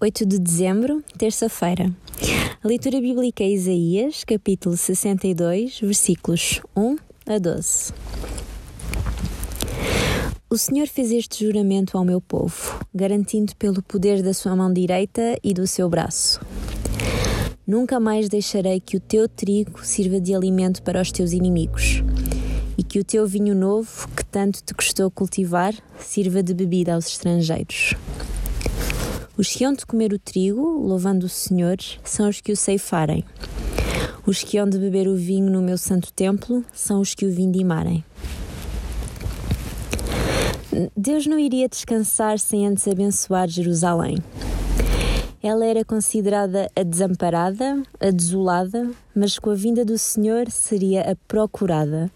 8 de dezembro, terça-feira. A leitura bíblica é Isaías, capítulo 62, versículos 1 a 12. O Senhor fez este juramento ao meu povo, garantindo pelo poder da sua mão direita e do seu braço. Nunca mais deixarei que o teu trigo sirva de alimento para os teus inimigos, e que o teu vinho novo, que tanto te custou cultivar, sirva de bebida aos estrangeiros. Os que hão de comer o trigo, louvando o Senhor, são os que o ceifarem. Os que hão de beber o vinho no meu santo templo são os que o vindimarem. Deus não iria descansar sem antes abençoar Jerusalém. Ela era considerada a desamparada, a desolada, mas com a vinda do Senhor seria a procurada,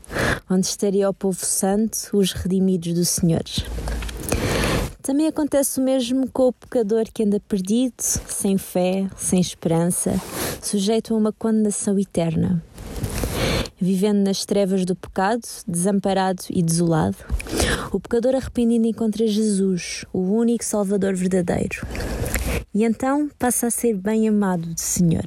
onde estaria o povo santo, os redimidos do Senhor. Também acontece o mesmo com o pecador que anda perdido, sem fé, sem esperança, sujeito a uma condenação eterna. Vivendo nas trevas do pecado, desamparado e desolado, o pecador arrependido encontra Jesus, o único Salvador verdadeiro. E então passa a ser bem amado do Senhor.